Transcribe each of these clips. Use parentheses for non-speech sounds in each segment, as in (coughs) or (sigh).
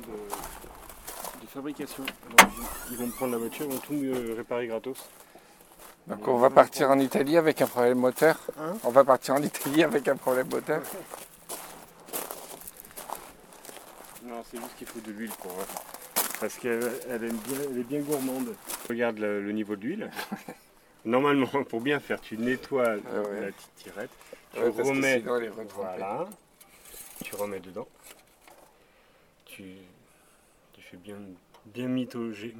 de, de fabrication. Alors, ils vont me prendre la voiture, ils vont tout me réparer gratos. Donc on va partir en Italie avec un problème moteur. Hein on va partir en Italie avec un problème moteur. Non, c'est juste qu'il faut de l'huile pour. Parce qu'elle elle aime bien, elle est bien gourmande. Regarde le, le niveau de l'huile. (laughs) Normalement, pour bien faire, tu nettoies Ah ouais. la petite tirette, tu Ouais, remets. sinon, elle est retrempée. Voilà. Tu remets dedans. Tu, fais bien, bien mitauger.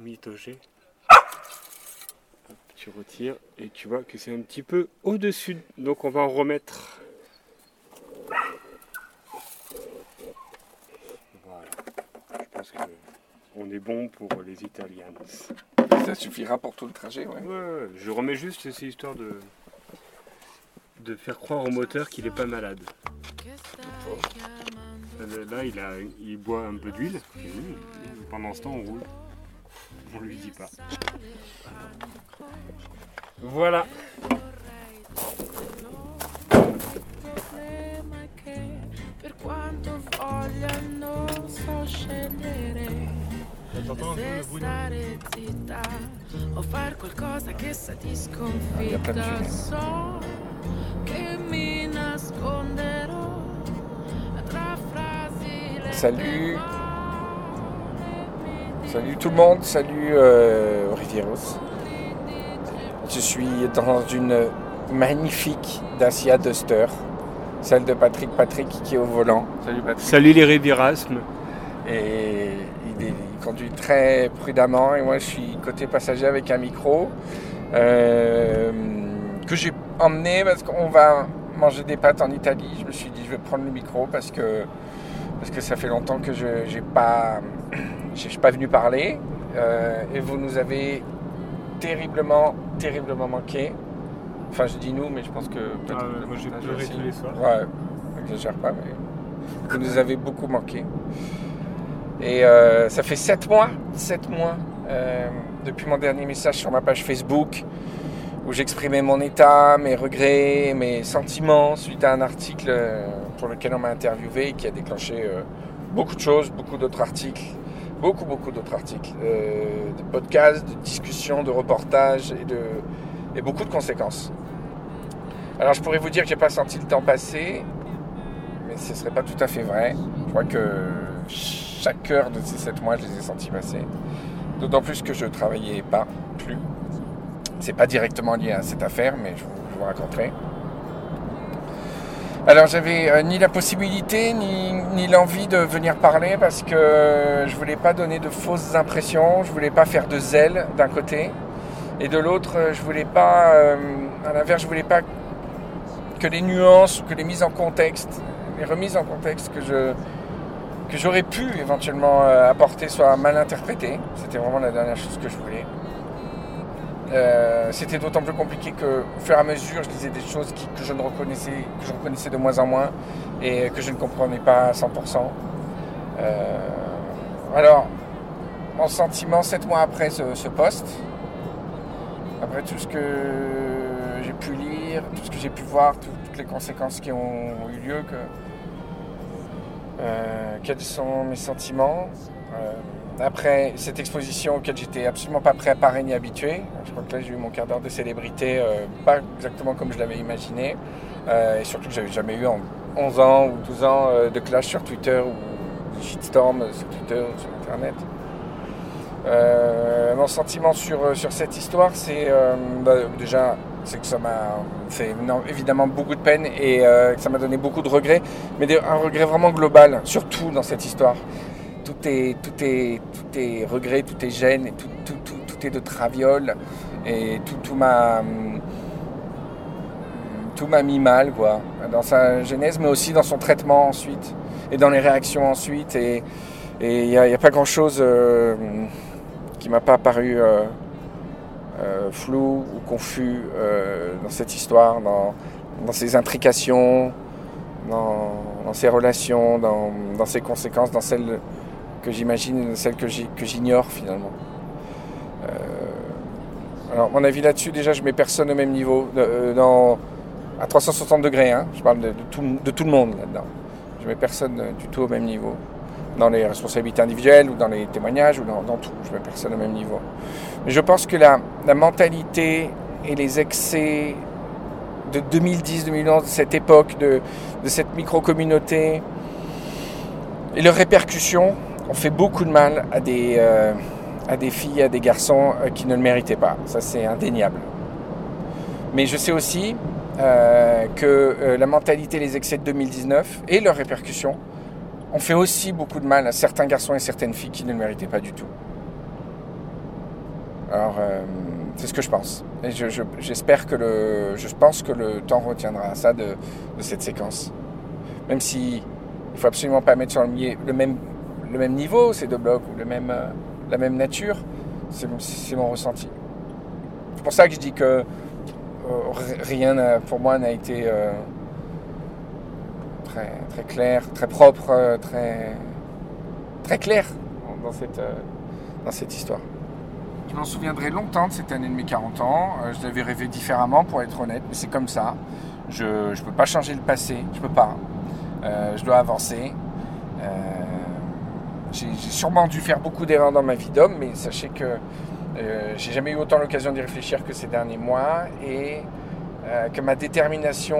Hop, Tu retires et tu vois que c'est un petit peu au-dessus. Donc on va en remettre. Voilà. Je pense que on est bon pour les Italiens. Ça suffira pour tout le trajet, ouais. Ouais, je remets juste, c'est histoire de, de faire croire au moteur qu'il n'est pas malade. Là, il, a, il boit un peu d'huile. Pendant ce temps, on roule. On lui dit pas. Voilà. per quanto so scegliere se stare zitta o far qualcosa che sa di sconfitta so che mi nasconderò Salut. Salut tout le monde, salut euh, Rivieros. Je suis dans une magnifique Dacia Duster, celle de Patrick Patrick qui est au volant. Salut Patrick. Salut les Rivirasmes. Et il, est- il conduit très prudemment et moi je suis côté passager avec un micro euh, que j'ai emmené parce qu'on va manger des pâtes en Italie. Je me suis dit je vais prendre le micro parce que, parce que ça fait longtemps que je n'ai pas, (clears throat) pas venu parler euh, et vous nous avez terriblement, terriblement manqué. Enfin je dis nous mais je pense que peut-être Ah le moi, j'ai pleuré aussi. tous les soirs. Ouais, n'exagère pas mais vous nous avez beaucoup manqué. Et euh, ça fait 7 mois, 7 mois euh, depuis mon dernier message sur ma page Facebook où j'exprimais mon état, mes regrets, mes sentiments suite à un article euh, pour lequel on m'a interviewé qui a déclenché euh, beaucoup de choses, beaucoup d'autres articles, beaucoup, beaucoup d'autres articles, euh, de podcasts, de discussions, de reportages et, de, et beaucoup de conséquences. Alors je pourrais vous dire que j'ai pas senti le temps passer, mais ce serait pas tout à fait vrai. Je crois que chaque heure de ces 7 mois, je les ai sentis passer. D'autant plus que je travaillais pas plus. C'est pas directement lié à cette affaire, mais je vous, raconterai. Alors j'avais euh, ni la possibilité ni, l'envie de venir parler parce que je voulais pas donner de fausses impressions, je voulais pas faire de zèle d'un côté et de l'autre euh, je voulais pas, euh, à l'inverse je voulais pas que les nuances ou que les mises en contexte, les remises en contexte que je que j'aurais pu éventuellement euh, apporter soient mal interprétées. C'était vraiment la dernière chose que je voulais. Euh, c'était d'autant plus compliqué que, au fur et à mesure, je disais des choses que je ne reconnaissais, que je reconnaissais de moins en moins et que je ne comprenais pas à 100%. Euh, alors, mon sentiment, sept mois après ce, poste, après tout ce que j'ai pu lire, tout ce que j'ai pu voir, tout- toutes les conséquences qui ont eu lieu, euh, quels sont mes sentiments après cette exposition auquel j'étais absolument pas préparé ni habitué. Je crois que là j'ai eu mon quart d'heure de célébrité, euh, pas exactement comme je l'avais imaginé, Euh, et surtout que j'avais jamais eu en 11 ans ou 12 ans euh, de clash sur Twitter ou de shitstorm sur Twitter ou sur Internet. Mon sentiment sur, sur cette histoire, c'est bah, déjà c'est que ça m'a fait évidemment beaucoup de peine et que ça m'a donné beaucoup de regrets, mais un regret vraiment global, surtout dans cette histoire. Tout est, est, tout tout est gêne, et tout, tout, est de traviole. Et tout, m'a hum, tout m'a mis mal quoi, dans sa genèse, mais aussi dans son traitement ensuite et dans les réactions ensuite. Et il n'y a, pas grand chose qui m'a pas paru euh, euh, flou ou confus euh, dans cette histoire, dans, dans ses intrications, dans, dans ses relations, dans, dans ses conséquences, dans celles que j'imagine celles que j'ignore finalement. Euh, alors mon avis là-dessus, déjà je mets personne au même niveau, euh, dans, à 360 degrés, hein, je parle de, tout, le monde là-dedans. Je mets personne euh, du tout au même niveau. dans les responsabilités individuelles ou dans les témoignages ou dans, tout. Je mets personne au même niveau. Mais je pense que la, mentalité et les excès de 2010-2011, de cette époque, de cette micro-communauté et leurs répercussions ont fait beaucoup de mal à des, euh, à des filles, à des garçons euh, qui ne le méritaient pas. Ça, c'est indéniable. Mais je sais aussi euh, que la mentalité, les excès de 2019 et leurs répercussions ont fait aussi beaucoup de mal à certains garçons et certaines filles qui ne le méritaient pas du tout. Alors, c'est ce que je pense. Et je- je- j'espère que le, je pense que le temps retiendra ça de, cette séquence. Même si il faut absolument pas mettre sur le, le même, le même niveau ces deux blocs ou le même, euh, la même nature, c'est mon ressenti. C'est pour ça que je dis que euh, ri- rien pour moi n'a été euh, très, clair, très propre, très, très clair dans cette, dans cette histoire. Je m'en souviendrai longtemps de cette année de mes 40 ans. Je l'avais rêvé différemment, pour être honnête, mais c'est comme ça. Je ne peux pas changer le passé, je peux pas. Je dois avancer. J'ai sûrement dû faire beaucoup d'erreurs dans ma vie d'homme, mais sachez que euh, j'ai jamais eu autant l'occasion d'y réfléchir que ces derniers mois et euh, que ma détermination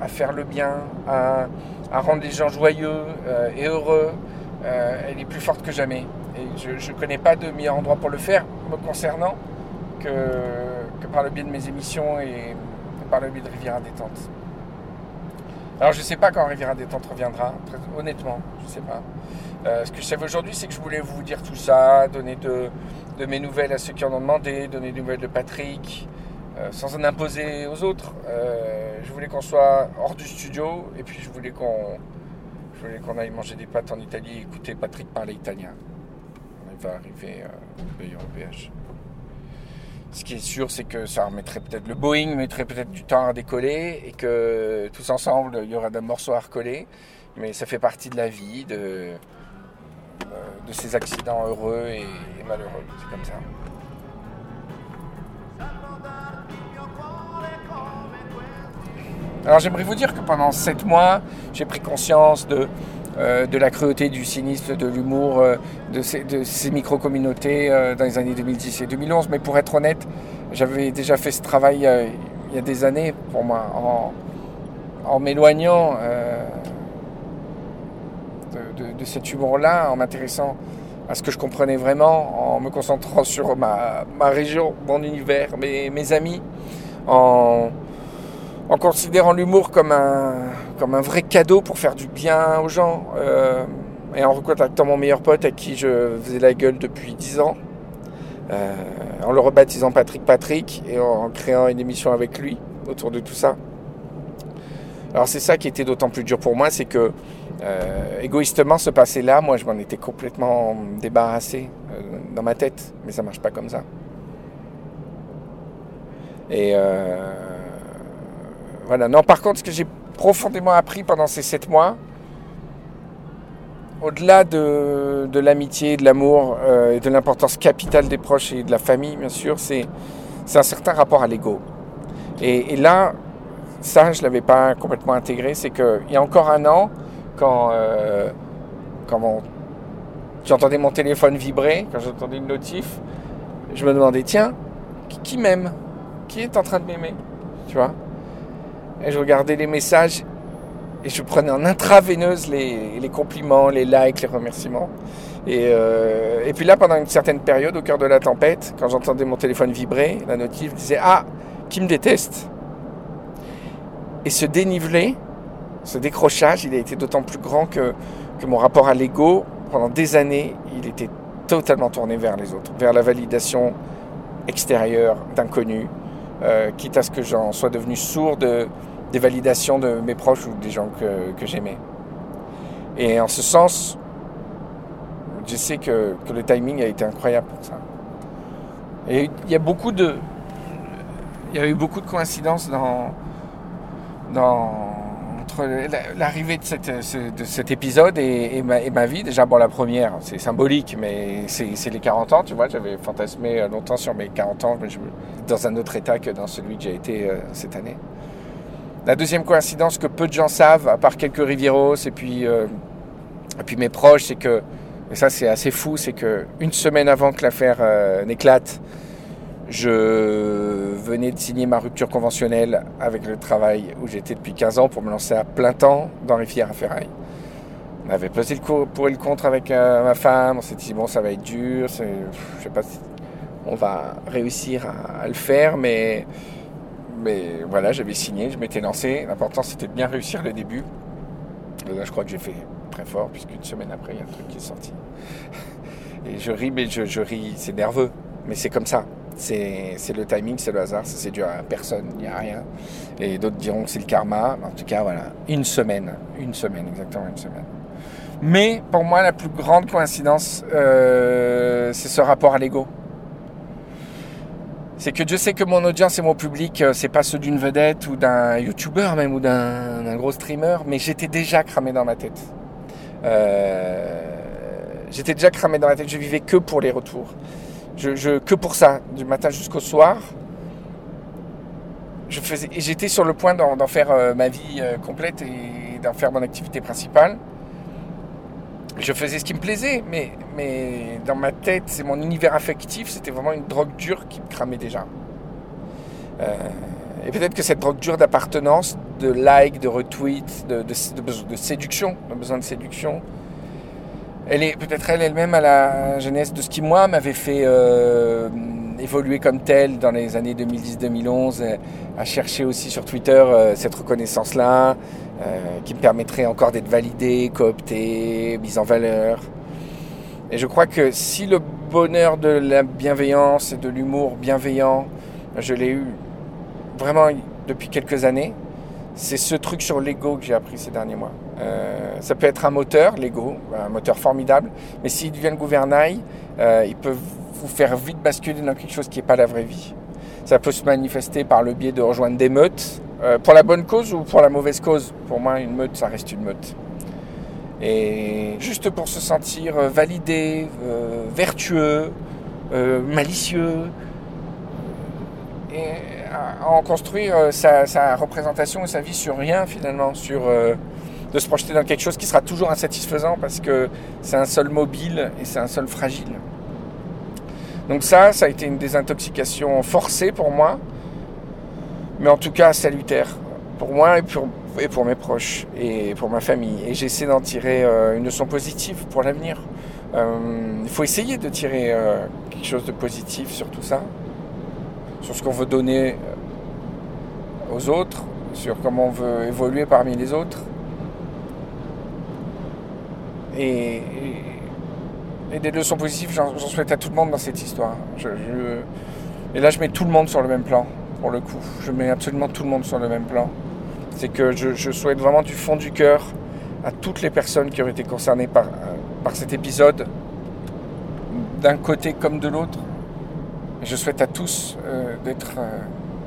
à faire le bien, à, rendre les gens joyeux euh, et heureux, euh, elle est plus forte que jamais. Et je ne connais pas de meilleur endroit pour le faire me concernant que, par le biais de mes émissions et par le biais de Riviera Détente. Alors je ne sais pas quand Riviera Détente reviendra, honnêtement, je ne sais pas. Euh, ce que je savais aujourd'hui, c'est que je voulais vous dire tout ça, donner de, mes nouvelles à ceux qui en ont demandé, donner des nouvelles de Patrick, euh, sans en imposer aux autres. Euh, je voulais qu'on soit hors du studio et puis je voulais qu'on je qu'on aille manger des pâtes en Italie et écouter Patrick parler italien. On va arriver au PH. Ce qui est sûr, c'est que ça remettrait peut-être le Boeing mettrait peut-être du temps à décoller et que tous ensemble, il y aura des morceaux à recoller. Mais ça fait partie de la vie, de, euh, de ces accidents heureux et, et malheureux. C'est comme ça. Alors j'aimerais vous dire que pendant 7 mois, j'ai pris conscience de, euh, de la cruauté, du cynisme, de l'humour euh, de ces, micro-communautés euh, dans les années 2010 et 2011. Mais pour être honnête, j'avais déjà fait ce travail il y a des années pour moi, en, m'éloignant de cet humour-là, en m'intéressant à ce que je comprenais vraiment, en me concentrant sur ma, ma région, mon univers, mes, mes amis, en, en considérant l'humour comme un, comme un vrai cadeau pour faire du bien aux gens, euh, et en recontactant mon meilleur pote à qui je faisais la gueule depuis 10 ans, euh, en le rebaptisant Patrick Patrick, et en, créant une émission avec lui autour de tout ça. Alors c'est ça qui était d'autant plus dur pour moi, c'est que euh, égoïstement ce passé-là, moi je m'en étais complètement débarrassé dans ma tête, mais ça marche pas comme ça. Et Non, par contre, ce que j'ai profondément appris pendant ces sept mois, au-delà de, l'amitié, de l'amour euh, et de l'importance capitale des proches et de la famille, bien sûr, c'est un certain rapport à l'ego. Et, là, ça, je ne l'avais pas complètement intégré. C'est qu'il y a encore un an, quand, euh, quand j'entendais mon téléphone vibrer, quand j'entendais une notif, je me demandais, tiens, qui, qui m'aime? Qui est en train de m'aimer? Tu vois? Et je regardais les messages et je prenais en intraveineuse les, les compliments, les likes, les remerciements. Et, euh, et puis là, pendant une certaine période, au cœur de la tempête, quand j'entendais mon téléphone vibrer, la notif disait Ah, qui me déteste? Et ce dénivelé, ce décrochage, il a été d'autant plus grand que, que mon rapport à l'ego, pendant des années, il était totalement tourné vers les autres, vers la validation extérieure d'inconnus, euh, quitte à ce que j'en sois devenu sourd des validations de mes proches ou des gens que, que j'aimais. Et en ce sens, je sais que, que le timing a été incroyable pour ça. Et il y a beaucoup de. Il y a eu beaucoup de coïncidences dans, dans, entre la- l'arrivée de, de cet épisode et, et ma, vie. Déjà, bon, la première, c'est symbolique, mais c'est les 40 ans, tu vois. J'avais fantasmé longtemps sur mes 40 ans, mais je, dans un autre état que dans celui que j'ai été euh, cette année. La deuxième coïncidence que peu de gens savent, à part quelques Rivieros et puis, euh, et puis mes proches, c'est que et ça c'est assez fou, c'est que une semaine avant que l'affaire euh, n'éclate, je venais de signer ma rupture conventionnelle avec le travail où j'étais depuis 15 ans pour me lancer à plein temps dans Rivière à Ferraille. On avait pesé le pour et le contre avec euh, ma femme, on s'est dit bon ça va être dur, je sais pas si on va réussir à, le faire, mais, mais voilà, j'avais signé, je m'étais lancé. L'important c'était de bien réussir le début. Là je crois que j'ai fait très fort, puisqu'une semaine après il y a un truc qui est sorti. (laughs) Et je ris, mais je, ris, c'est nerveux, mais c'est comme ça. C'est le timing, c'est le hasard, c'est dû à personne, il n'y a rien. Et d'autres diront que c'est le karma. En tout cas, voilà, une semaine, une semaine, exactement une semaine. Mais pour moi, la plus grande coïncidence, euh, c'est ce rapport à l'ego. C'est que je sais que mon audience et mon public, euh, c'est pas ceux d'une vedette ou d'un youtubeur même ou d'un gros streamer, mais j'étais déjà cramé dans ma tête. Euh, j'étais déjà cramé dans ma tête, je vivais que pour les retours. Que pour ça, du matin jusqu'au soir. J'étais sur le point d'en faire euh, ma vie complète et d'en faire mon activité principale. Je faisais ce qui me plaisait, mais, mais dans ma tête, c'est mon univers affectif, c'était vraiment une drogue dure qui me cramait déjà. Euh, et peut-être que cette drogue dure d'appartenance, de like, de retweet, de, de, de, séduction, de besoin de séduction, elle est peut-être elle elle-même à la jeunesse de ce qui moi m'avait fait euh, évoluer comme tel dans les années 2010-2011, euh, à chercher aussi sur Twitter euh, cette reconnaissance-là, qui me permettrait encore d'être validé, coopté, mise en valeur. Et je crois que si le bonheur de la bienveillance et de l'humour bienveillant, je l'ai eu vraiment depuis quelques années, c'est ce truc sur l'ego que j'ai appris ces derniers mois. Euh, ça peut être un moteur, l'ego, un moteur formidable, mais s'il devient le gouvernail, euh, il peut vous faire vite basculer dans quelque chose qui n'est pas la vraie vie. Ça peut se manifester par le biais de rejoindre des meutes, euh, pour la bonne cause ou pour la mauvaise cause? Pour moi, une meute, ça reste une meute. Et juste pour se sentir validé, vertueux, malicieux, et en construire sa, sa, représentation et sa vie sur rien finalement, sur de se projeter dans quelque chose qui sera toujours insatisfaisant parce que c'est un sol mobile et c'est un sol fragile. Donc ça, ça a été une désintoxication forcée pour moi, mais en tout cas salutaire pour moi et pour, et pour mes proches et pour ma famille. Et j'essaie d'en tirer euh, une leçon positive pour l'avenir. Euh, il faut essayer de tirer euh, quelque chose de positif sur tout ça, sur ce qu'on veut donner aux autres, sur comment on veut évoluer parmi les autres. Et, des leçons positives, j'en souhaite à tout le monde dans cette histoire. et là, je mets tout le monde sur le même plan, pour le coup. Je mets absolument tout le monde sur le même plan. C'est que je, souhaite vraiment du fond du cœur à toutes les personnes qui ont été concernées par, par cet épisode, d'un côté comme de l'autre. Je souhaite à tous euh, euh,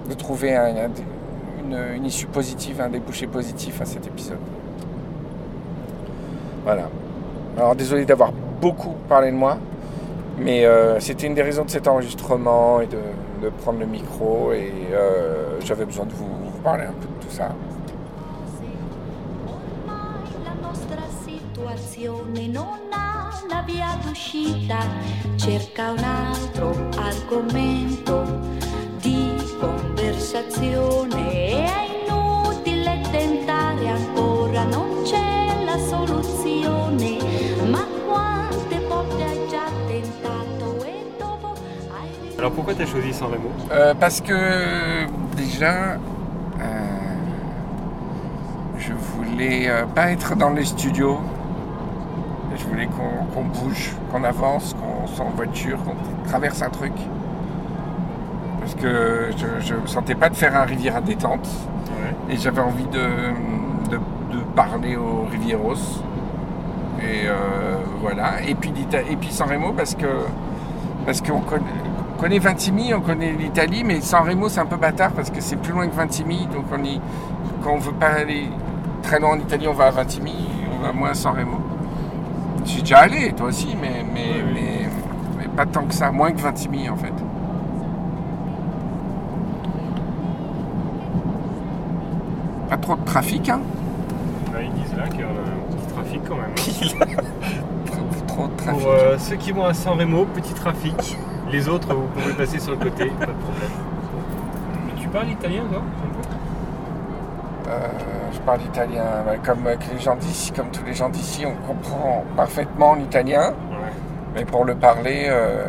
de trouver une issue positive, un débouché positif à cet épisode. Voilà. Alors désolé d'avoir beaucoup parlé de moi, mais euh, c'était une des raisons de cet enregistrement et de, prendre le micro et euh, j'avais besoin de vous, parler un peu de tout ça. Alors pourquoi tu as choisi San Remo euh, Parce que déjà, euh, je voulais euh, pas être dans les studios. Je voulais qu'on bouge, qu'on avance, qu'on soit en voiture, qu'on traverse un truc. Parce que je ne sentais pas de faire un rivière à détente. Et j'avais envie de, de, parler aux Rivieros. Et voilà. Et puis, et puis San Remo parce que parce qu'on connaît, on connaît Vintimille, on connaît l'Italie, mais San Remo c'est un peu bâtard parce que c'est plus loin que Vintimille. Donc on y, quand on veut pas aller très loin en Italie, on va à Vintimille, on va moins à San Remo. J'y déjà allé, toi aussi, mais, mais, mais, pas tant que ça, moins que Vintimille en fait. Pas trop de trafic, hein Ils disent là qu'il y a un petit trafic quand même. (laughs) trop, trop de trafic. euh, ceux qui vont à San Remo, petit trafic. Les autres, vous pouvez passer sur le côté, (laughs) pas de problème. Mais tu parles italien, peu? Euh, je parle italien, comme euh, les gens d'ici, comme tous les gens d'ici, on comprend parfaitement l'italien, Ouais. mais pour le parler, euh,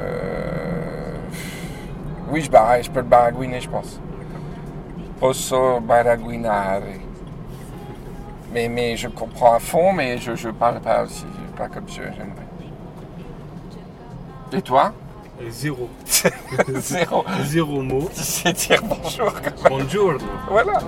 oui, je, barra- je peux le baragouiner, je pense. Posso baragouinare. Mais, mais je comprends à fond, mais je ne parle pas aussi, pas comme je- j'aimerais. Et toi? Et zéro. (laughs) Zéro. Zéro mot. Tu sais dire bonjour quand même. Buongiorno. Voilà.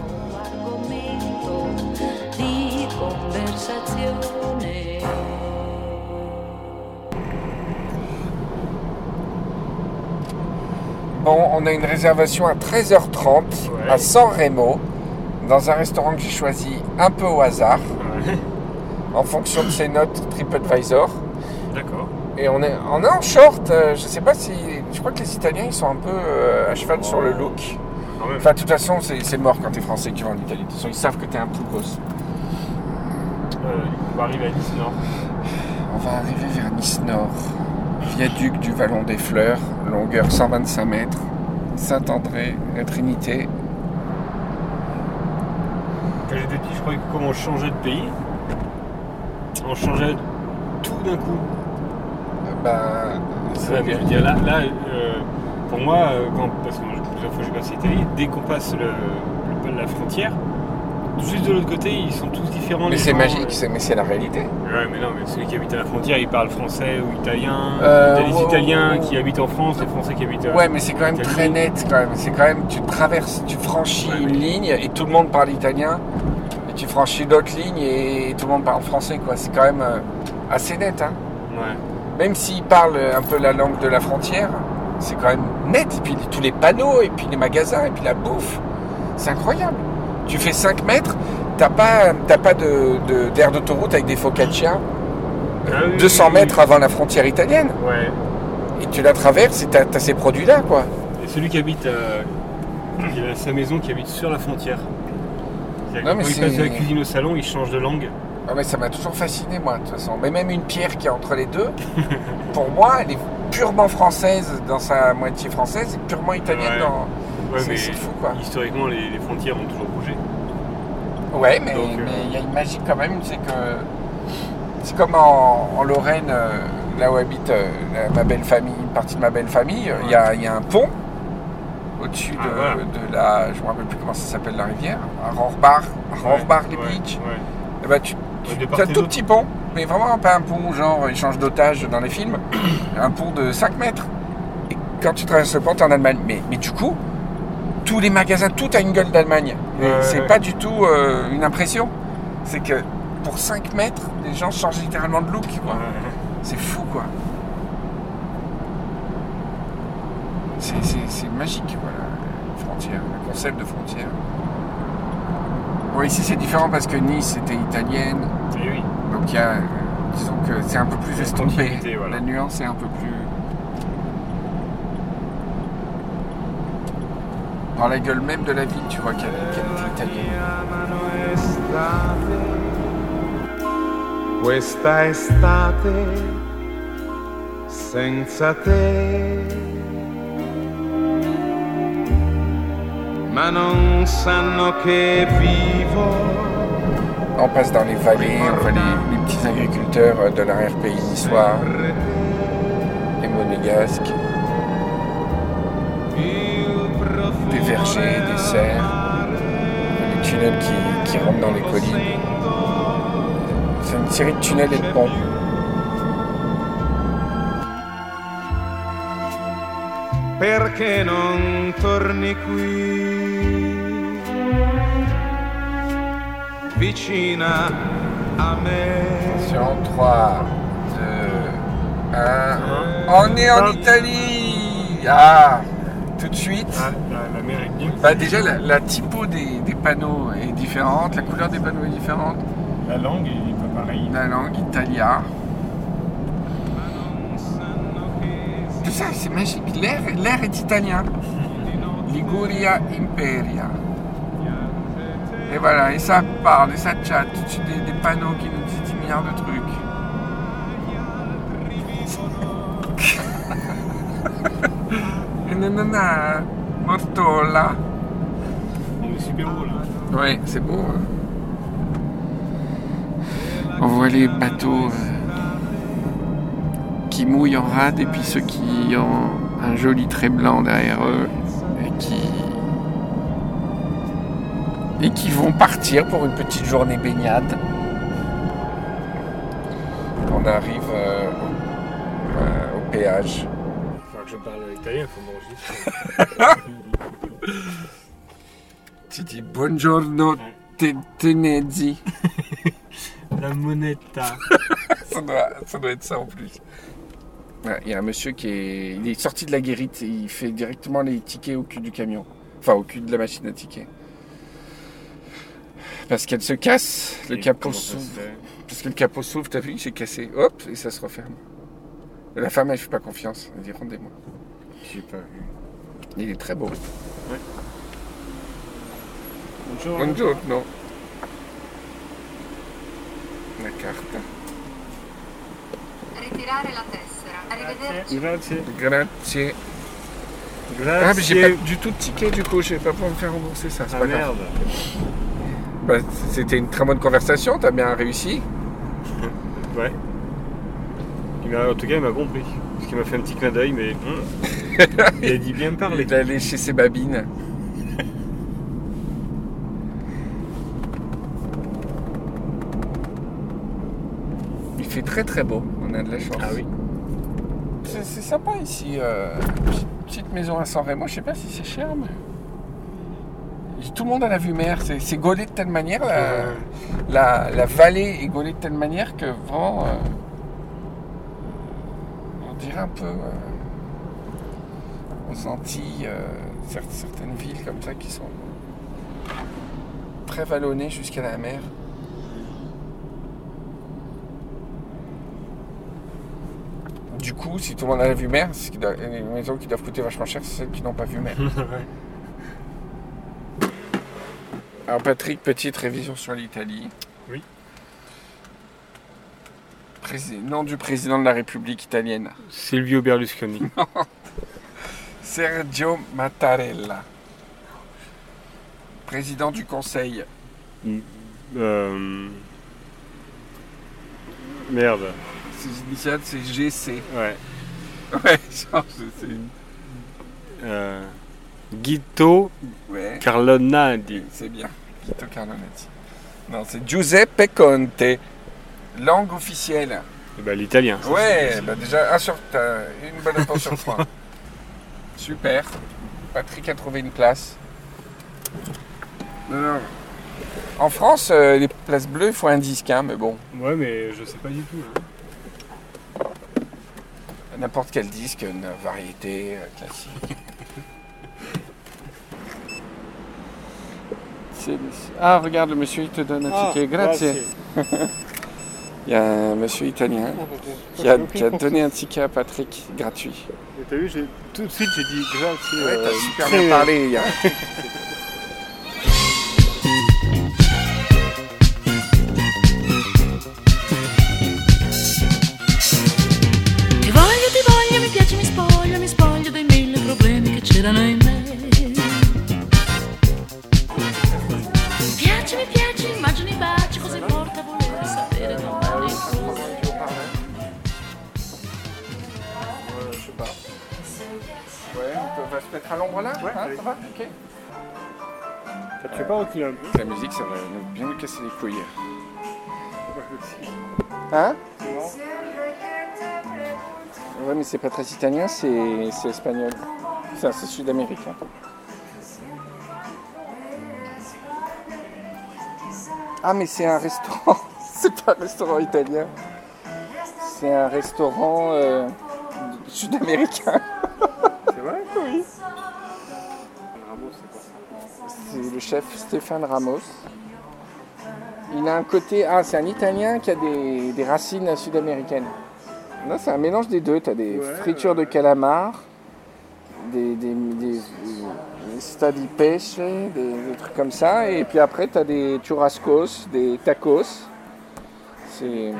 Bon, on a une réservation à 13h30 Ouais. à San Remo, dans un restaurant que j'ai choisi un peu au hasard, Ouais. en fonction de ses notes TripAdvisor. D'accord. Et on est, on est en short, euh, je sais pas si. Je crois que les Italiens ils sont un peu euh, à cheval sur le look. Même. Enfin, de toute façon, c'est mort quand t'es français que tu vas en Italie. De toute façon, ils savent que t'es un poulpos. Euh, on va arriver à Nice Nord. On va arriver vers Nice Nord, viaduc du Vallon des Fleurs, longueur 125 mètres, Saint-André, la Trinité. Quand j'étais petit, je croyais que comme on changeait de pays, on changeait tout d'un coup. Ouais, mais je veux dire, là, là euh, pour moi, euh, quand, parce que moi, plusieurs fois j'ai passé l'Italie, dès qu'on passe le, le- la frontière, juste de l'autre côté, ils sont tous différents. mais c'est magique, euh. c'est- mais c'est la réalité. Ouais, mais non, mais celui qui habite à la frontière, il parle français ou italien. Euh, T'as les ouais, Italiens ouais. qui habitent en France, les Français qui habitent. Ouais, mais c'est quand même très net quand même. C'est quand même, tu traverses, tu franchis Ouais, une ligne et tout le monde parle italien. Et tu franchis d'autres lignes et tout le monde parle français, quoi. C'est quand même assez net, hein. Ouais. Même s'ils parlent un peu la langue de la frontière, c'est quand même net. Et puis tous les panneaux, et puis les magasins, et puis la bouffe. C'est incroyable. Tu fais 5 mètres, t'as pas, t'as pas de, de- d'aire d'autoroute avec des focaccia Ah oui, 200 oui, oui. mètres avant la frontière italienne. Ouais. Et tu la traverses et t'as, ces produits-là, quoi. Et celui qui habite, euh, il a sa maison qui habite sur la frontière. Non, mais quand il passe de la cuisine au salon, il change de langue. Ah mais ça m'a toujours fasciné moi de toute façon. Mais même une pierre qui est entre les deux, (laughs) pour moi, elle est purement française dans sa moitié française et purement italienne Ouais. dans. Ouais, C'est- mais c'est fou, quoi. historiquement, les, les frontières ont toujours bougé. Ouais, mais euh, mais il y a une magie quand même, c'est que c'est comme en, en Lorraine, euh, là où habite euh, ma belle famille, une partie de ma belle famille, il y, a, il y a un pont au-dessus de, Ah, voilà. de la, je me rappelle plus comment ça s'appelle la rivière, à les ouais, Beach. ouais. Eh ben, tu, de et un tout petit pont, mais vraiment pas un pont genre échange d'otages dans les films, (coughs) un pont de 5 mètres. Et quand tu traverses le pont, t'es en Allemagne. Mais, mais du coup, tous les magasins, tout a une gueule d'Allemagne. Et Ouais, c'est ouais. pas du tout euh, une impression. C'est que pour 5 mètres, les gens changent littéralement de look. Ouais. C'est fou, quoi. C'est, c'est- c'est magique, voilà, la frontière, le concept de frontière. Bon, ici c'est différent parce que Nice était italienne, Et oui. donc il y a, disons que c'est un peu plus estompé. voilà. La nuance est un peu plus. Dans la gueule même de la ville, tu vois qu'elle qu'elle est italienne. Questa estate senza te. Ma non sanno che vivo. On passe dans les vallées, on voit les, les petits agriculteurs euh, de l'arrière-pays niçois, les monégasques, des vergers, des serres, les tunnels qui, qui rentrent dans les collines. C'est une série de tunnels et de ponts. perché non torni qui? Vicina a me Attention, 3, 2, 1. On est en Italie Ah Tout de suite. Ah, la, la mer est bien. Bah déjà, la, la typo des, des panneaux est différente, la couleur des panneaux est différente. La langue est pas pareille. La langue, Italia. Tout ça, c'est magique. L'air, l'air est italien. (laughs) Liguria Imperia. Et voilà, et ça parle, et ça chatte, tout de des, des panneaux qui nous disent 10 milliards de trucs. (laughs) et nanana, mortola. Il super beau là. Ouais, c'est beau. Hein. On voit les bateaux euh, qui mouillent en rade et puis ceux qui ont un joli trait blanc derrière eux et qui et qui vont partir pour une petite journée baignade. On arrive euh, au- euh, au péage. Faut que je parle italien, faut m'enregistrer. (laughs) Tu dis buongiorno te- tenezzi. (laughs) La moneta. (laughs) Ça doit, ça doit être ça en plus. Il y a un monsieur qui est, il est sorti de la guérite et il fait directement les tickets au cul du camion. Enfin, au cul de la machine à tickets. Parce qu'elle se casse, le Et capot s'ouvre. Parce que le capot s'ouvre, t'as vu, il s'est cassé. Hop, et ça se referme. Et la femme, elle fait pas confiance. Elle dit, rendez-moi. J'ai pas vu. Il est très beau. Bonjour. Buongiorno. La carte. Ritirare la tessera. Arrivederci. Grazie. Grazie. Grazie. Ah, mais j'ai pas du tout de ticket du coup, je vais pas pouvoir me faire rembourser ça. C'est Ah pas grave. Bah, C'était une très bonne conversation, t'as bien réussi. (laughs) Ouais. Il en tout cas, il m'a compris. Parce qu'il m'a fait un petit clin d'œil, mais. hum, (laughs) il a dit bien parler. Il est allé chez ses babines. (laughs) Il fait très très beau, on a de la chance. Ah oui. C'est c'est sympa ici. euh, petite, petite maison à San Remo, je sais pas si c'est cher, mais. Tout le monde a la vue mer, c'est gaulé de telle manière, la, Euh, la, vallée est gaulée de telle manière que vraiment. euh, on dirait un peu. euh, aux Antilles, euh, cer- certaines villes comme ça qui sont très vallonnées jusqu'à la mer. Du coup, si tout le monde a la vue mer, les maisons qui doivent coûter vachement cher, c'est celles qui n'ont pas vue mer. (laughs) Alors Patrick, petite révision sur l'Italie. Oui. Prési- nom du président de la République italienne. Silvio Berlusconi. (laughs) Sergio Mattarella. Président du Conseil. Euh, Merde. Ses initiales, c'est GC. Ouais. Ouais, (laughs) genre, c'est... Euh, Guito Ouais, Carlonadi. c'est bien. Vito Carlonetti. Non, c'est Giuseppe Conte. Langue officielle. Eh ben, L'italien. ça, Ouais, bah déjà, un sur, t'as une bonne réponse sur trois. (laughs) Super. Patrick a trouvé une place. Non, non. En France, euh, les places bleues, il faut un disque, hein, mais bon, Ouais, mais je sais pas du tout. hein. n'importe quel disque, une variété euh, classique. C'est- Ah, regarde, le monsieur, il te donne un Ah, ticket. Grazie. (laughs) Il y a un monsieur italien qui a, qui a donné un ticket à Patrick, gratuit. Et T'as vu, j'ai- tout de suite j'ai dit grazie. Ouais, t'as euh, super bien parlé. il y a- (laughs) (laughs) va se mettre à l'ombre là Ouais, hein, allez. ça va Ok. Ça te fait pas reculer un peu La musique, ça va nous bien nous casser les couilles. Hein Ouais, mais c'est pas très italien, c'est c'est espagnol. C'est sud-américain. Ah, mais c'est un restaurant. (laughs) c'est pas un restaurant italien. C'est un restaurant euh, sud-américain. C'est vrai Oui. Ramos, c'est quoi ça C'est le chef Stéphane Ramos. Il a un côté. Ah, c'est un Italien qui a des, des racines sud-américaines. Non, c'est un mélange des deux. Tu as des Ouais, fritures de ouais. calamar, des, des, des, des des, des trucs comme ça. Et puis après, tu as des churrascos, des tacos. C'est.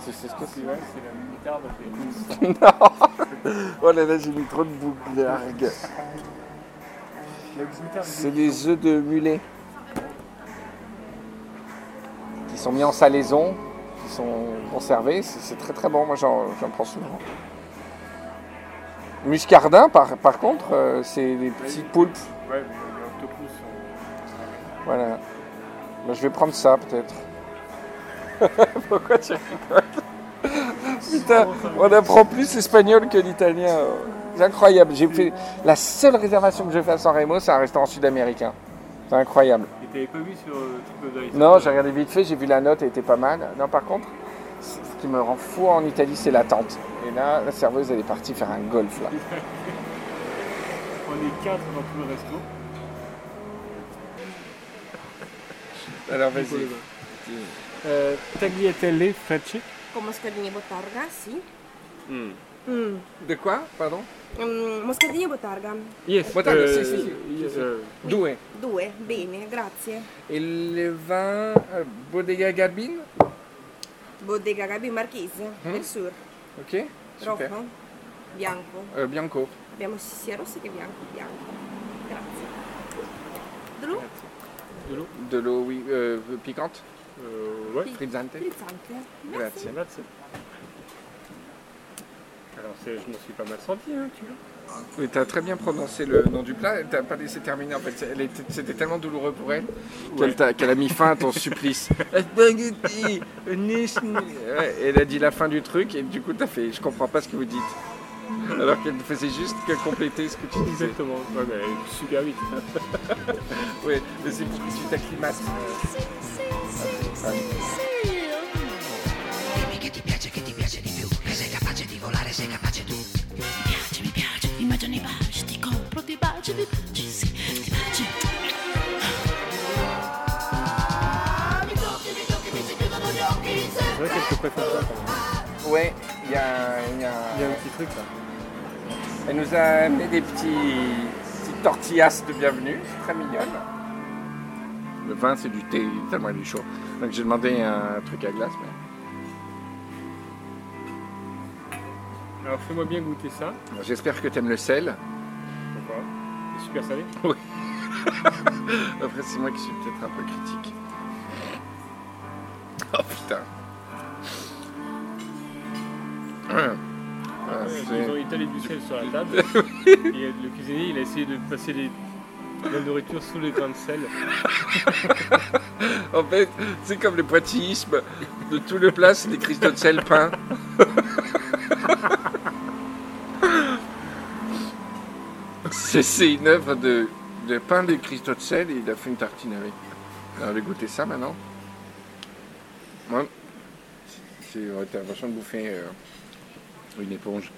C'est ce que c'est. Ouais, c'est la moutarde (laughs) Non Oh là là, j'ai mis trop de moutarde. C'est des œufs de mulet qui sont mis en salaison, qui sont conservés. C'est très très bon, moi j'en j'en prends souvent. Muscardin, par, par contre, euh, c'est des petits poulpes. Ouais, mais les octopus sont. Voilà. Bah, je vais prendre ça peut-être. (laughs) Pourquoi tu rigoles Putain, on apprend plus l'espagnol que l'italien. C'est incroyable. J'ai fait la seule réservation que j'ai faite à San Remo, c'est un restaurant sud-américain. C'est incroyable. Et t'avais pas vu sur euh, TripAdvisor Non, j'ai regardé vite fait, j'ai vu la note, elle était pas mal. Non, par contre, ce qui me rend fou en Italie, c'est l'attente. Et là, la serveuse, elle est partie faire un golf là. (laughs) On est quatre dans tout le resto. Alors Euh, tagliatelle frecce. Con moscardini e bottarga, sì. Mm. Mm. De quoi Pardon? Mm, moscardini e bottarga. Yes. Bottarga, euh, si, si, si. yes, euh, Due. Due, bene, grazie. Et le vin Bodega Garbine Bottega Gabi Marchese, Mm. del Sur. Ok, super. Rojo, bianco. Bianco. Abbiamo sia rosso che bianco. Bianco. Grazie. De l'eau. De l'eau, oui, euh, piquante. Euh, ouais. Frizzante. frizzante. Grazie. Grazie. Alors je m'en suis pas mal senti, hein, tu vois. Oui, t'as très bien prononcé le nom du plat, t'as pas laissé terminer en fait. C'était tellement douloureux pour elle qu'elle Ouais. qu'elle a mis fin à ton supplice. (laughs) Elle a dit la fin du truc et du coup t'as fait je comprends pas ce que vous dites. Alors qu'elle faisait juste que compléter ce que tu disais. Exactement. Ouais, mais super vite. (laughs) Oui, mais c'est pour que tu t'acclimates. Dimmi che ti piace, che ti piace di più, che sei capace di volare, sei capace tu. Mi piace, mi piace, immagino i baci, ti compro, ti baci, ti baci, sì, ti baci. Mi tocchi, mi tocchi, mi si chiudono gli occhi, C'est vrai qu'elle te préfère ça quand même. Ouais, il y a, y a- y a un petit truc là. Elle nous a amené des petits, petites tortillas de bienvenue, très mignonne. Le vin, c'est du thé, tellement il est chaud. Donc j'ai demandé un truc à glace, mais Alors fais-moi bien goûter ça. j'espère que tu aimes le sel. Pourquoi? C'est super salé? (laughs) Après, c'est moi qui suis peut-être un peu critique. Oh putain. Ouais. Ah, Ils ont étalé du sel sur la table. (laughs) Et le cuisinier, il a essayé de passer les, la nourriture sous les grains de sel. (laughs) En fait, c'est comme le poitillisme de tout le plat, c'est des cristaux de sel peints. (laughs) c'est une œuvre de, de pain de cristaux de sel et il a fait une tartine avec. Alors, on va goûter ça maintenant. Ouais. C'est, ouais, t'as l'impression de bouffer euh, une éponge.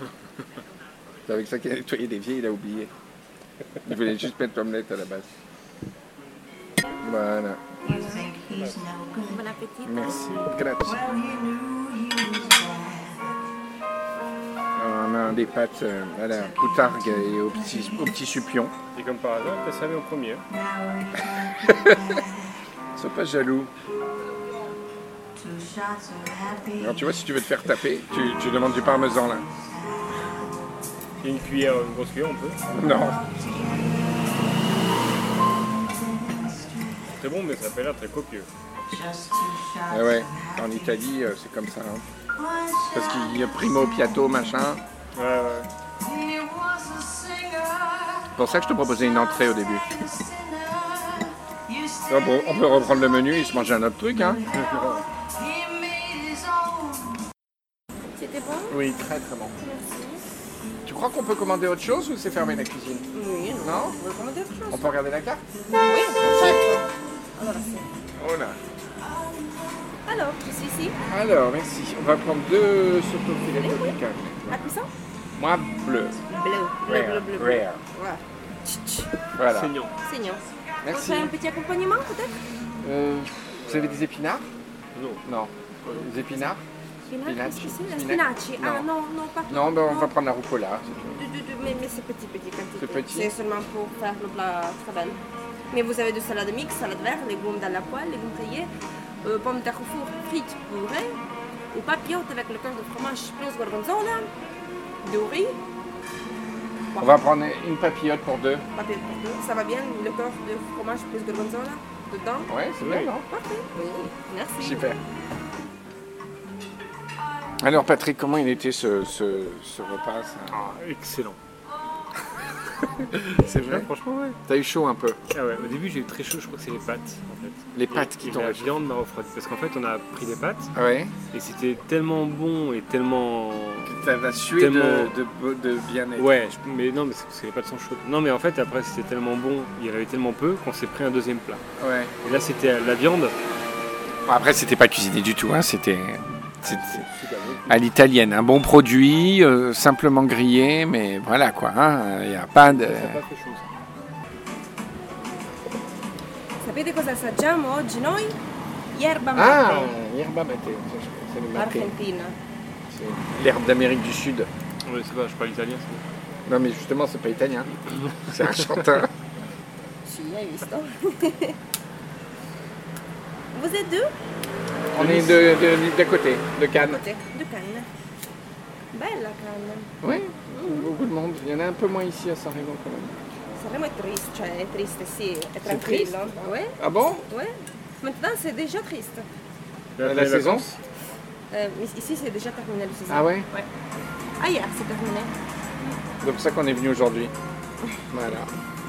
(laughs) c'est avec ça qu'il a nettoyé des vieilles, il a oublié. Il voulait juste mettre l'omelette à la base. Voilà. Merci. Grazie. On a des pâtes euh, à la poutargue et au petit, au petit supion. Et comme par hasard, t'as servi en premier. Sois pas jaloux. Alors tu vois, si tu veux te faire taper, tu, tu demandes du parmesan là. Une cuillère, une grosse cuillère, on peut. Non. C'est bon, mais ça fait l'air très copieux. Ah ouais, en Italie, euh, c'est comme ça. hein. Parce qu'il y a primo piatto, machin. Ouais, ouais. C'est pour ça que je te proposais une entrée au début. Bon, on peut reprendre le menu et se manger un autre truc, hein. C'était bon? Oui, très très bon. Tu crois qu'on peut commander autre chose ou c'est fermé la cuisine Oui, non. Non Vuoi comandare autre chose On peut regarder la carte Oui. Allora sì. Oh là. Alors, sì, sì. Alors, merci. On va prendre deux surtofilets tropicales. À qui ça Moi, bleu. Bleu. Bleu, Rare. bleu, bleu, bleu. Rare. Voilà. Voilà. Saignant. Merci. Vous un petit accompagnement peut-être Euh, vous avez des épinards Non. Non. Des épinards Spinaci. Ah non, non, pas Non, ben on va prendre la rucola. mais, c'est petit, petit quantité. C'est petit. C'est seulement pour faire le plat très belle. Mais vous avez du salade mixte, salade verte, légumes dans la poêle, légumes grillés, euh, pommes de terre au four frites purées, ou papillotes avec le cœur de fromage plus gorgonzola, du riz. On va prendre une papillote pour deux. Papillote pour deux. Ça va bien, le cœur de fromage plus gorgonzola dedans Ouais, c'est bien, non? Parfait. Oui, merci. Super. Alors Patrick, comment il était ce, ce, ce repas ça Ah, excellent. (laughs) C'est Ouais, vrai franchement, ouais. T'as eu chaud un peu. Ah ouais, au début j'ai eu très chaud, je crois que c'est les pâtes en fait. Les pâtes qui t'ont La viande m'a refroidi. Parce qu'en fait on a pris les pâtes Ouais. et c'était tellement bon et tellement. T'as la sué Tellement- de, de, de bien-être. Ouais, je- mais non, mais c'est parce que les pâtes sont chaudes. Non, mais en fait après c'était tellement bon, il y en avait tellement peu qu'on s'est pris un deuxième plat. Ouais. Et là c'était la viande. Bon, après, c'était pas cuisiné du tout. Hein. C'était. À l'italienne. Un bon produit, euh, simplement grillé, mais voilà quoi. hein. Il n'y a pas de. Sapete cosa assaggiamo oggi noi? Yerba mate. Ah, yerba mate. C'est le. Argentina. C'est l'herbe d'Amérique du Sud. Ouais, c'est pas, je parle italien. c'est Non, mais justement, c'est pas italien. (laughs) C'est argentin. Si, hai visto? (laughs) Vous êtes deux? On est de, de, d'à côté, de Cannes. Côté de Cannes. Bella Cannes. Oui, beaucoup de monde. Il y en a un peu moins ici à Saint-Rémy quand même. Saremo è triste, cioè è triste, sì, è. Ouais, Ah bon? Ouais. Maintenant c'est déjà triste. La saison? Euh, ici c'est déjà terminé le saison. Ah ouais? Ah hier c'est terminé. C'est pour ça qu'on est venu aujourd'hui. (laughs) Voilà,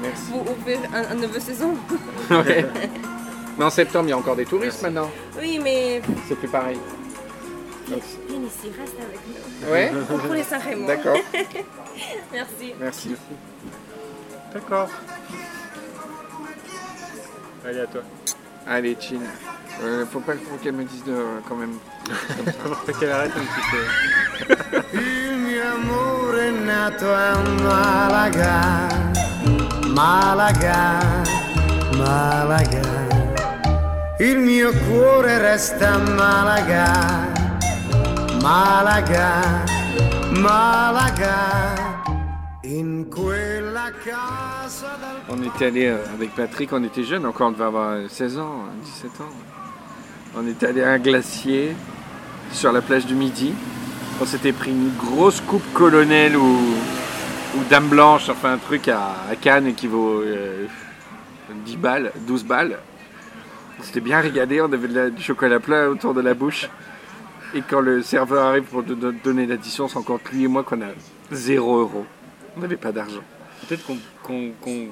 merci. Vous ouvrez un, un nouveau saison (laughs) Ouais. (laughs) Mais en septembre, il y a encore des touristes maintenant. Oui mais C'est plus pareil. Donc, viens ici, reste avec nous. Ouais Pour les Saint-Raymond. D'accord, (laughs) Merci. merci. D'accord. Allez à toi. Allez, Chin. Euh, faut pas faut qu'elle me dise de, quand même. Faut qu'elle arrête un petit peu. Il mio amore è nato a Malaga, Malaga, Malaga. Il mio cuore resta Malaga, Malaga, Malaga. In quella casa On était allé euh, avec Patrick, on était jeune encore, on devait avoir euh, 16 ans, euh, 17 ans. On était allé à un glacier sur la plage du Midi. On s'était pris une grosse coupe colonel ou, dame blanche, enfin un truc à, Cannes qui vaut euh, 10 balles, 12 balles. On s'était bien régalé, on avait de la- du chocolat plat autour de la bouche. Et quand le serveur arrive pour te donner l'addition, c'est encore que lui et moi qu'on a 0 euros. On n'avait pas d'argent. Peut-être qu'on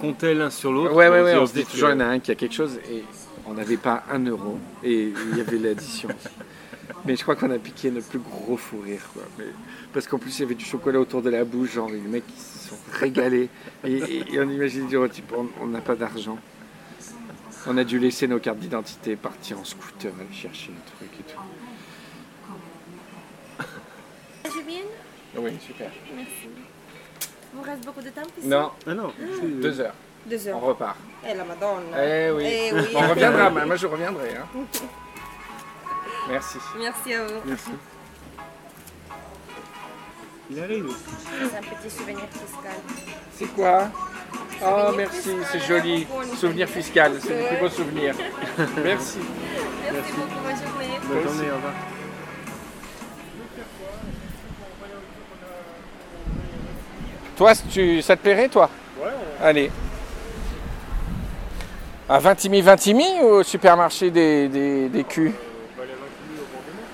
comptait l'un sur l'autre. Ouais, ouais, ouais, on se dit toujours, il y en a un qui a quelque chose et on n'avait pas un euro et il y avait l'addition. (laughs) Mais je crois qu'on a piqué notre plus gros fou rire, quoi. Mais- parce qu'en plus, il y avait du chocolat autour de la bouche, genre les mecs se sont régalés. Et, et- et on imagine du type, on n'a pas d'argent. On a dû laisser nos cartes d'identité, partir en scooter, aller chercher le truc et tout. Viens Oui, super. Merci. Vous reste beaucoup de temps ici Non, Ah non, c'est- deux heures, Deux on heures. repart. Eh la madonna. Eh oui, Eh oui. on reviendra, (laughs) moi je reviendrai. hein. Merci. Merci à vous. Merci. il arrive. C'est un petit souvenir fiscal. C'est quoi? Oh, merci, c'est joli. Souvenir fiscal, c'est le plus beau souvenir. (laughs) Merci. Merci beaucoup, bonne journée. Bonne journée, au revoir. Toi, tu, ça te plairait, toi? Ouais, Allez. À Vintimille, Vintimille ou au supermarché des, des, des culs?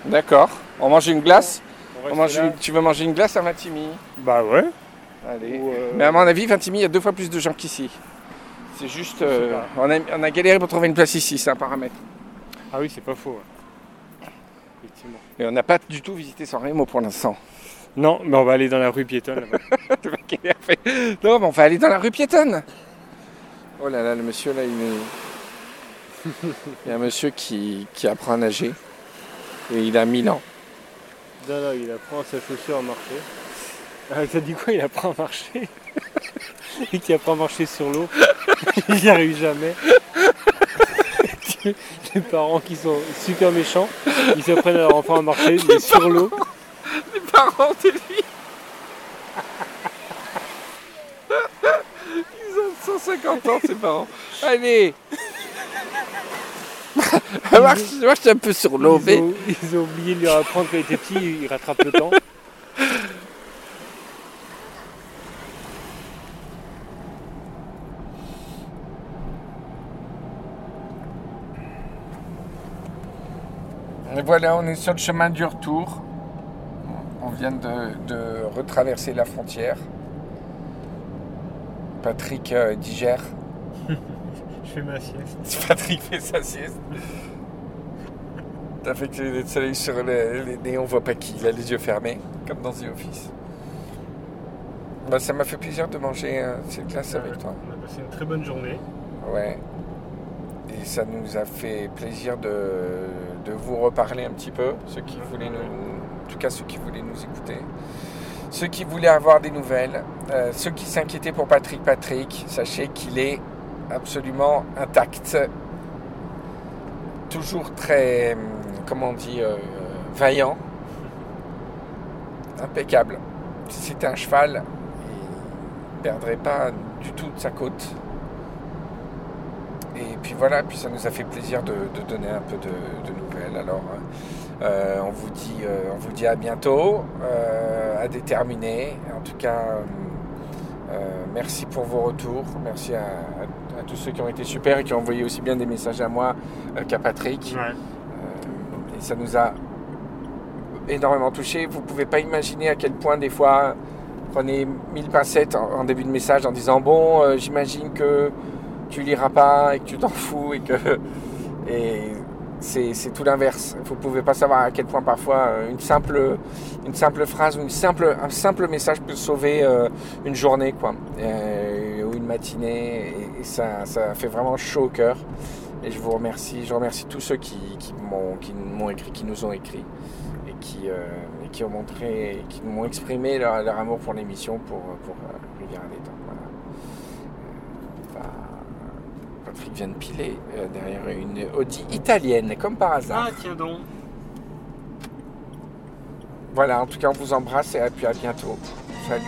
D'accord. On mange une glace? On mange une- Tu veux manger une glace à Vintimille? Bah ouais. Allez. Euh, Mais à mon avis, Vintimille, il y a deux fois plus de gens qu'ici. C'est juste. euh, on, a, on a galéré pour trouver une place ici, c'est un paramètre. Ah oui, c'est pas faux. ouais. Effectivement. Et on n'a pas du tout visité San Remo pour l'instant. Non, mais on va aller dans la rue piétonne là-bas. (laughs) Non, mais on va aller dans la rue piétonne. Oh là là, le monsieur là, il est. Il y a un monsieur qui, qui apprend à nager. Et il a 1000 ans. non, non, il apprend sa chaussure à marcher. Ah, t'as dit quoi Il apprend à marcher Et (laughs) qui apprend à marcher sur l'eau. (laughs) il n'y arrive jamais. (laughs) Les parents qui sont super méchants, ils s'apprennent à leur enfant à marcher, mais sur l'eau. Les parents de lui Ils ont 150 ans, ces parents. Allez je suis un peu Ils surlové. ont, ils ont oublié de lui apprendre quand il était petit, il rattrape le temps. Et voilà, on est sur le chemin du retour. On vient de, de retraverser la frontière. Patrick euh, digère. (laughs) Je fais ma sieste. (laughs) Patrick fait sa sieste. T'as fait que le soleil sur le, les nez, on voit pas qui. Il a les yeux fermés, comme dans The Office. Bah, ça m'a fait plaisir de manger euh, cette glace avec toi. On a passé une très bonne journée. Ouais. Ça nous a fait plaisir de, vous reparler un petit peu, en tout cas ceux qui voulaient nous écouter, ceux qui voulaient avoir des nouvelles, euh, ceux qui s'inquiétaient pour Patrick Patrick, sachez qu'il est absolument intact, toujours très, comment on dit, euh, vaillant, impeccable. Si c'était un cheval, il perdrait pas du tout de sa côte. Et puis voilà, puis ça nous a fait plaisir de, de donner un peu de, de nouvelles. Alors, euh, on, vous dit, euh, on vous dit à bientôt, euh, à déterminer. En tout cas, euh, euh, merci pour vos retours. Merci à, à- à tous ceux qui ont été super et qui ont envoyé aussi bien des messages à moi euh, qu'à Patrick. Ouais. Euh, et ça nous a énormément touché. Vous pouvez pas imaginer à quel point des fois prenez mille pincettes en, en début de message en disant bon, euh, j'imagine que tu liras pas et que tu t'en fous et que et c'est tout l'inverse. Vous pouvez pas savoir à quel point parfois euh, une simple une simple phrase ou une simple un simple message peut sauver euh, une journée quoi Euh, ou une matinée et, et ça ça fait vraiment chaud au cœur. Et je vous remercie, je remercie tous ceux qui, qui m'ont écrit, qui nous ont écrit et qui, et qui ont montré, qui m'ont exprimé leur, amour pour l'émission pour, pour euh, Rivière à détente. Voilà. Euh, bah, Patrick vient de piler euh, derrière une Audi italienne, comme par hasard. Ah, tiens donc. Voilà, en tout cas, on vous embrasse et puis à bientôt. Salut.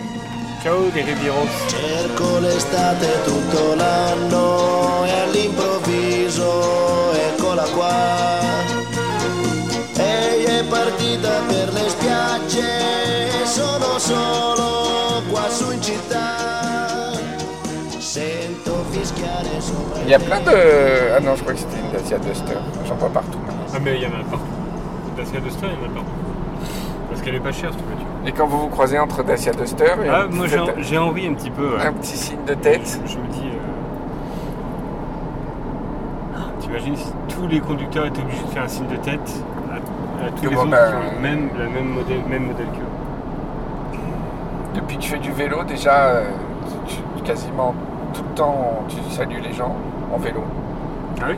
Ciao les Rivieros. Cerco l'estate tutto l'anno e all'improvviso eccola qua. Il y a plein de. Ah non, je crois que c'était une Dacia Duster. J'en vois partout. maintenant. Ah, mais il y en a partout. Dacia Duster, il y en a partout. Parce qu'elle est pas chère, cette voiture. Et quand vous vous croisez entre Dacia Duster et Ah, moi j'ai tête- en- j'ai envie un petit peu. ouais. un petit signe de tête. Je, je me dis. euh, T'imagines si tous les conducteurs étaient obligés de faire un signe de tête à, à tous les Comment, autres bah, qui ont le même, le même modèle, même modèle qu'eux. Depuis que tu fais du vélo, déjà, euh, tu- tu- quasiment tout le temps, tu salues les gens en vélo. Ah oui?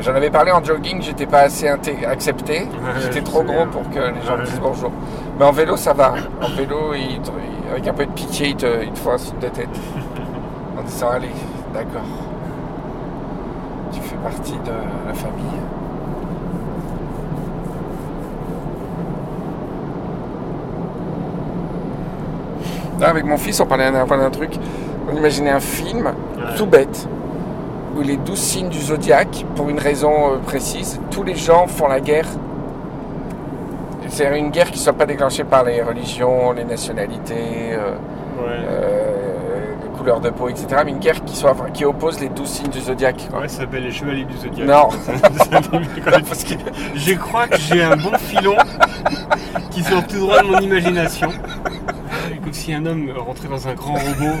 J'en avais parlé en jogging, j'étais pas assez accepté. Ouais, j'étais trop gros pour que les gens me Ouais. disent bonjour. Mais en vélo, ça va. En vélo, te- avec un peu de pitié, ils te, ils te un signe de tête. (laughs) en disant, allez, d'accord. Tu fais partie de la famille. Là, avec mon fils, on parlait d'un truc. On imaginait un film Ouais. tout bête où les douze signes du zodiaque, pour une raison euh, précise, tous les gens font la guerre. C'est une guerre qui ne soit pas déclenchée par les religions, les nationalités, euh, Ouais. euh, les couleurs de peau, etc. Mais une guerre qui, soit, qui oppose les douze signes du zodiaque. quoi. Ouais, ça s'appelle les Chevaliers du Zodiac. Non. (laughs) Parce que je crois que j'ai un bon filon qui sort tout droit de mon imagination. Comme si un homme rentrait dans un grand robot.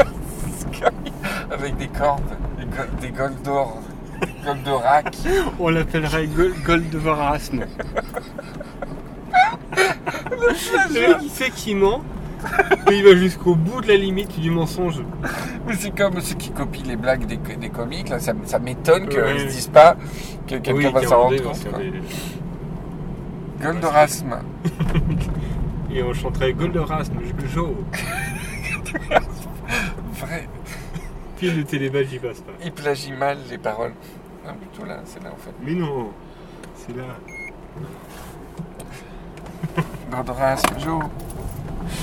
(laughs) Avec des cordes, des, go- des Goldor, Goldorak. On l'appellerait Gold, Goldovarasme. Le mec il sait qu'il ment, mais il va jusqu'au bout de la limite du mensonge. Mais c'est comme ceux qui copient les blagues des, des comiques. Là, ça, ça m'étonne qu'ils Ouais. ne se disent pas que quelqu'un Oui, va s'en rendre compte. Goldorasme. (laughs) Et on chanterait Goldorazme, Joe. (laughs) Vrai. Puis le télébadge j'y passe pas. Il plagie mal les paroles. Non, plutôt là, c'est là en fait. Mais non, c'est là. Goldorasme, Joe.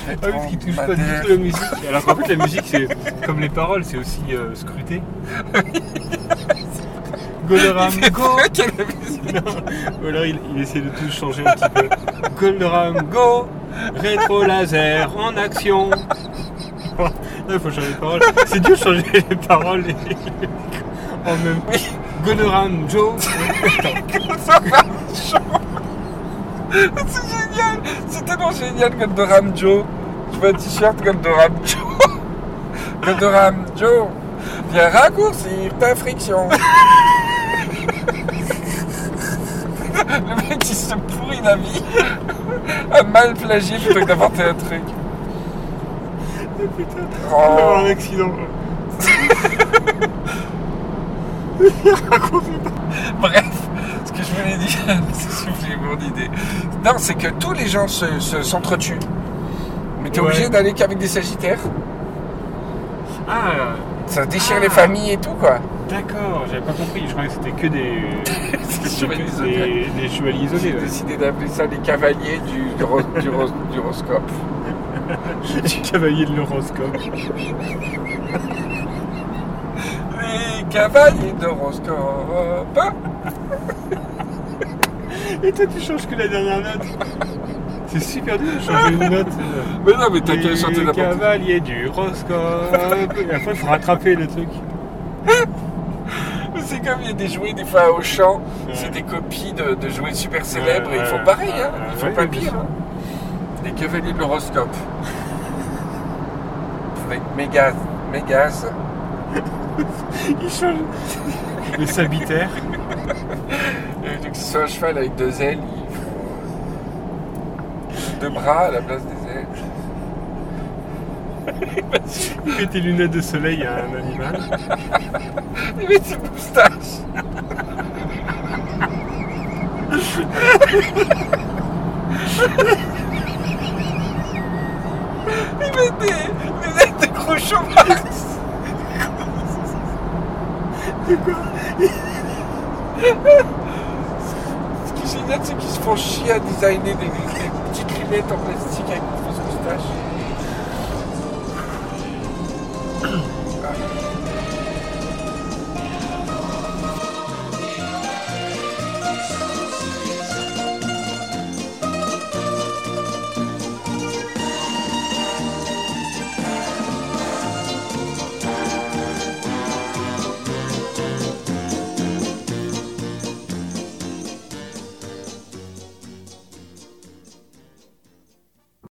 Ah oui, parce qu'il touche pas du tout la musique. Alors qu'en fait, la musique, c'est comme les paroles, c'est aussi euh, scruté. (laughs) Goldoram, go. Ou alors il, il essaie de tout changer un petit peu. Goldoram, go. Rétro laser en action. Non, il faut changer les paroles. C'est dur de changer les paroles et- en même temps. Goldoram, Joe. C'est génial. C'est tellement génial Goldoram Joe. Je veux un t-shirt Goldoram Joe. Goldoram Joe. Viens raccourcir ta friction Le mec il se pourrit la vie à mal plagier plutôt que d'inventer un truc. Putain, il va avoir Oh. un accident. (laughs) Bref, ce que je voulais dire, (laughs) j'ai mon idée. Non, c'est que tous les gens se- se- s'entretuent. Mais t'es Ouais. obligé d'aller qu'avec des sagittaires. Ah, Ça déchire Ah. les familles et tout, quoi. D'accord, j'avais pas compris. Je croyais que c'était que des, (laughs) chevaliers zodiaques. des chevaliers J'ai isolés. ouais. décidé d'appeler ça les cavaliers du, du, ro- du ro- du horoscope. (laughs) Les cavaliers de l'horoscope. Les cavaliers d'horoscope. Et toi, tu changes que la dernière note. C'est super dur de changer une note. Mais non, mais t'as qu'à chanter n'importe quoi. cavaliers du horoscope. Et après, il faut rattraper le truc. Comme il y a des jouets des fois au champ, Ouais. c'est des copies de, de jouets super célèbres et ils font pareil, hein. ils font pas pire. hein. Les cavaliers de l'horoscope. Avec Mégaz, Mégaz, (laughs) Il change. Le sabitaire. et vu que ce soit un cheval avec deux ailes, il... deux bras à la place des ailes. Il met tes lunettes de soleil à un animal. (laughs) Il met ses moustaches. Il met des lunettes de Groucho Marx. Ce qui est génial, c'est qu'ils se font chier à designer des, des petites lunettes en plastique avec moustache.